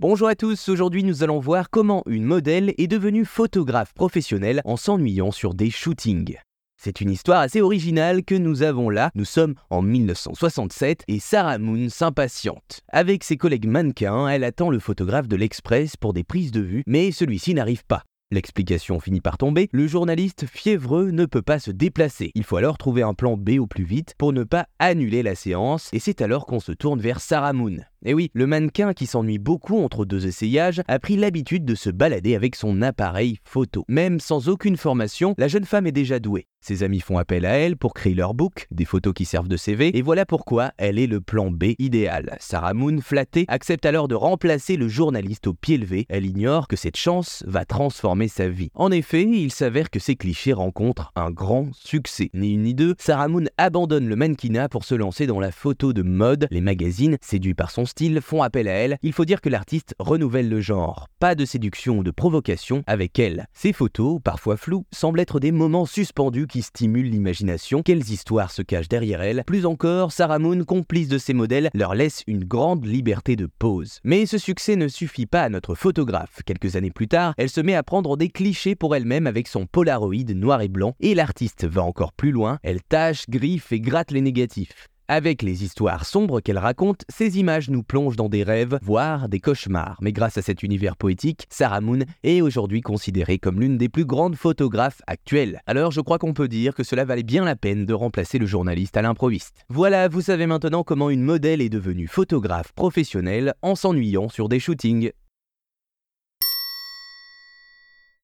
Bonjour à tous, aujourd'hui nous allons voir comment une modèle est devenue photographe professionnelle en s'ennuyant sur des shootings. C'est une histoire assez originale que nous avons là. Nous sommes en 1967 et Sarah Moon s'impatiente. Avec ses collègues mannequins, elle attend le photographe de l'Express pour des prises de vue, mais celui-ci n'arrive pas. L'explication finit par tomber, le journaliste fiévreux ne peut pas se déplacer. Il faut alors trouver un plan B au plus vite pour ne pas annuler la séance, et c'est alors qu'on se tourne vers Sarah Moon. Et oui, le mannequin qui s'ennuie beaucoup entre deux essayages a pris l'habitude de se balader avec son appareil photo. Même sans aucune formation, la jeune femme est déjà douée. Ses amis font appel à elle pour créer leur book, des photos qui servent de CV, et voilà pourquoi elle est le plan B idéal. Sarah Moon, flattée, accepte alors de remplacer le journaliste au pied levé. Elle ignore que cette chance va transformer sa vie. En effet, il s'avère que ces clichés rencontrent un grand succès. Ni une ni deux, Sarah Moon abandonne le mannequinat pour se lancer dans la photo de mode. Les magazines, séduits par son style, font appel à elle. Il faut dire que l'artiste renouvelle le genre. Pas de séduction ou de provocation avec elle. Ses photos, parfois floues, semblent être des moments suspendus qui stimulent l'imagination. Quelles histoires se cachent derrière elle? Plus encore, Sarah Moon, complice de ses modèles, leur laisse une grande liberté de pose. Mais ce succès ne suffit pas à notre photographe. Quelques années plus tard, elle se met à prendre des clichés pour elle-même avec son Polaroid noir et blanc, et l'artiste va encore plus loin, elle tâche, griffe et gratte les négatifs. Avec les histoires sombres qu'elle raconte, ces images nous plongent dans des rêves, voire des cauchemars. Mais grâce à cet univers poétique, Sarah Moon est aujourd'hui considérée comme l'une des plus grandes photographes actuelles. Alors je crois qu'on peut dire que cela valait bien la peine de remplacer le journaliste à l'improviste. Voilà, vous savez maintenant comment une modèle est devenue photographe professionnelle en s'ennuyant sur des shootings.